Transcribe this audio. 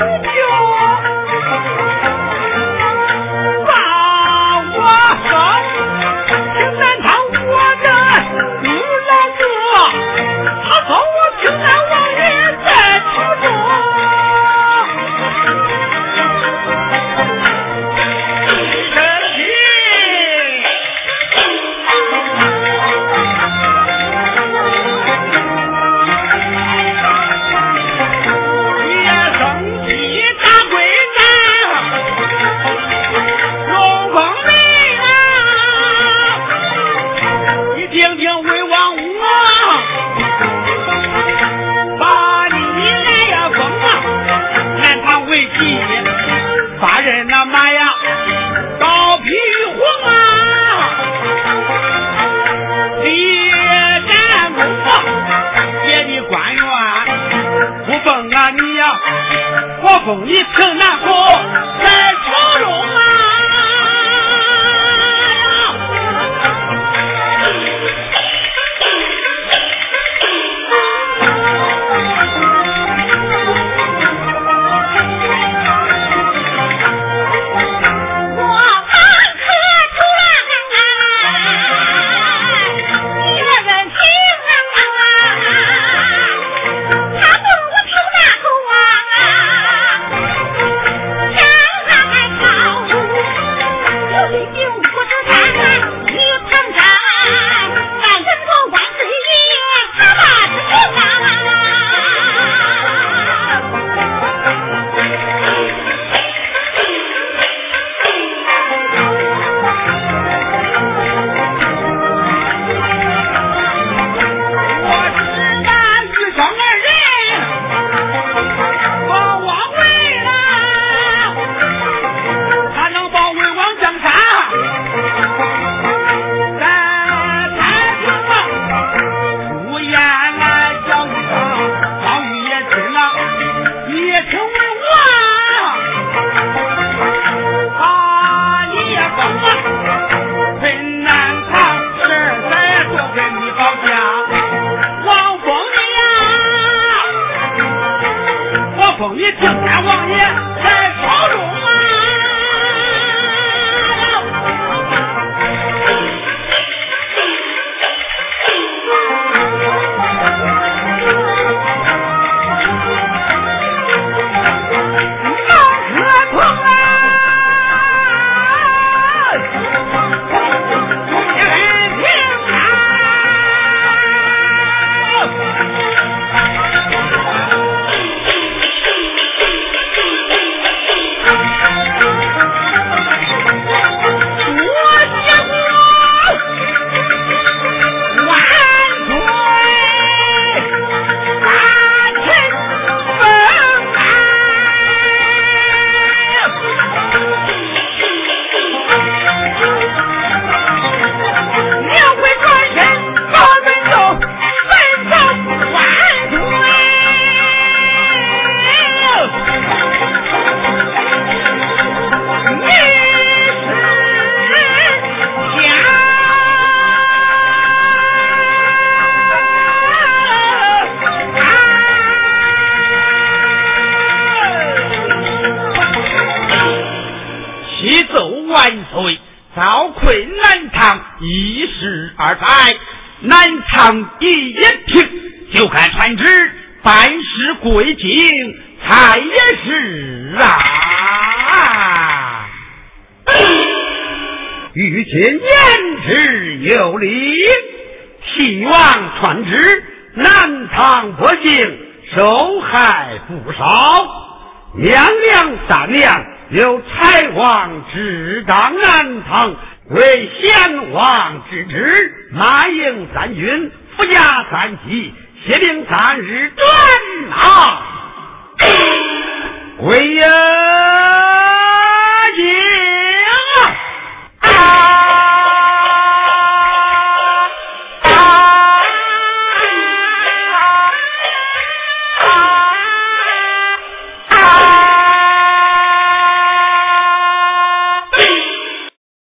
家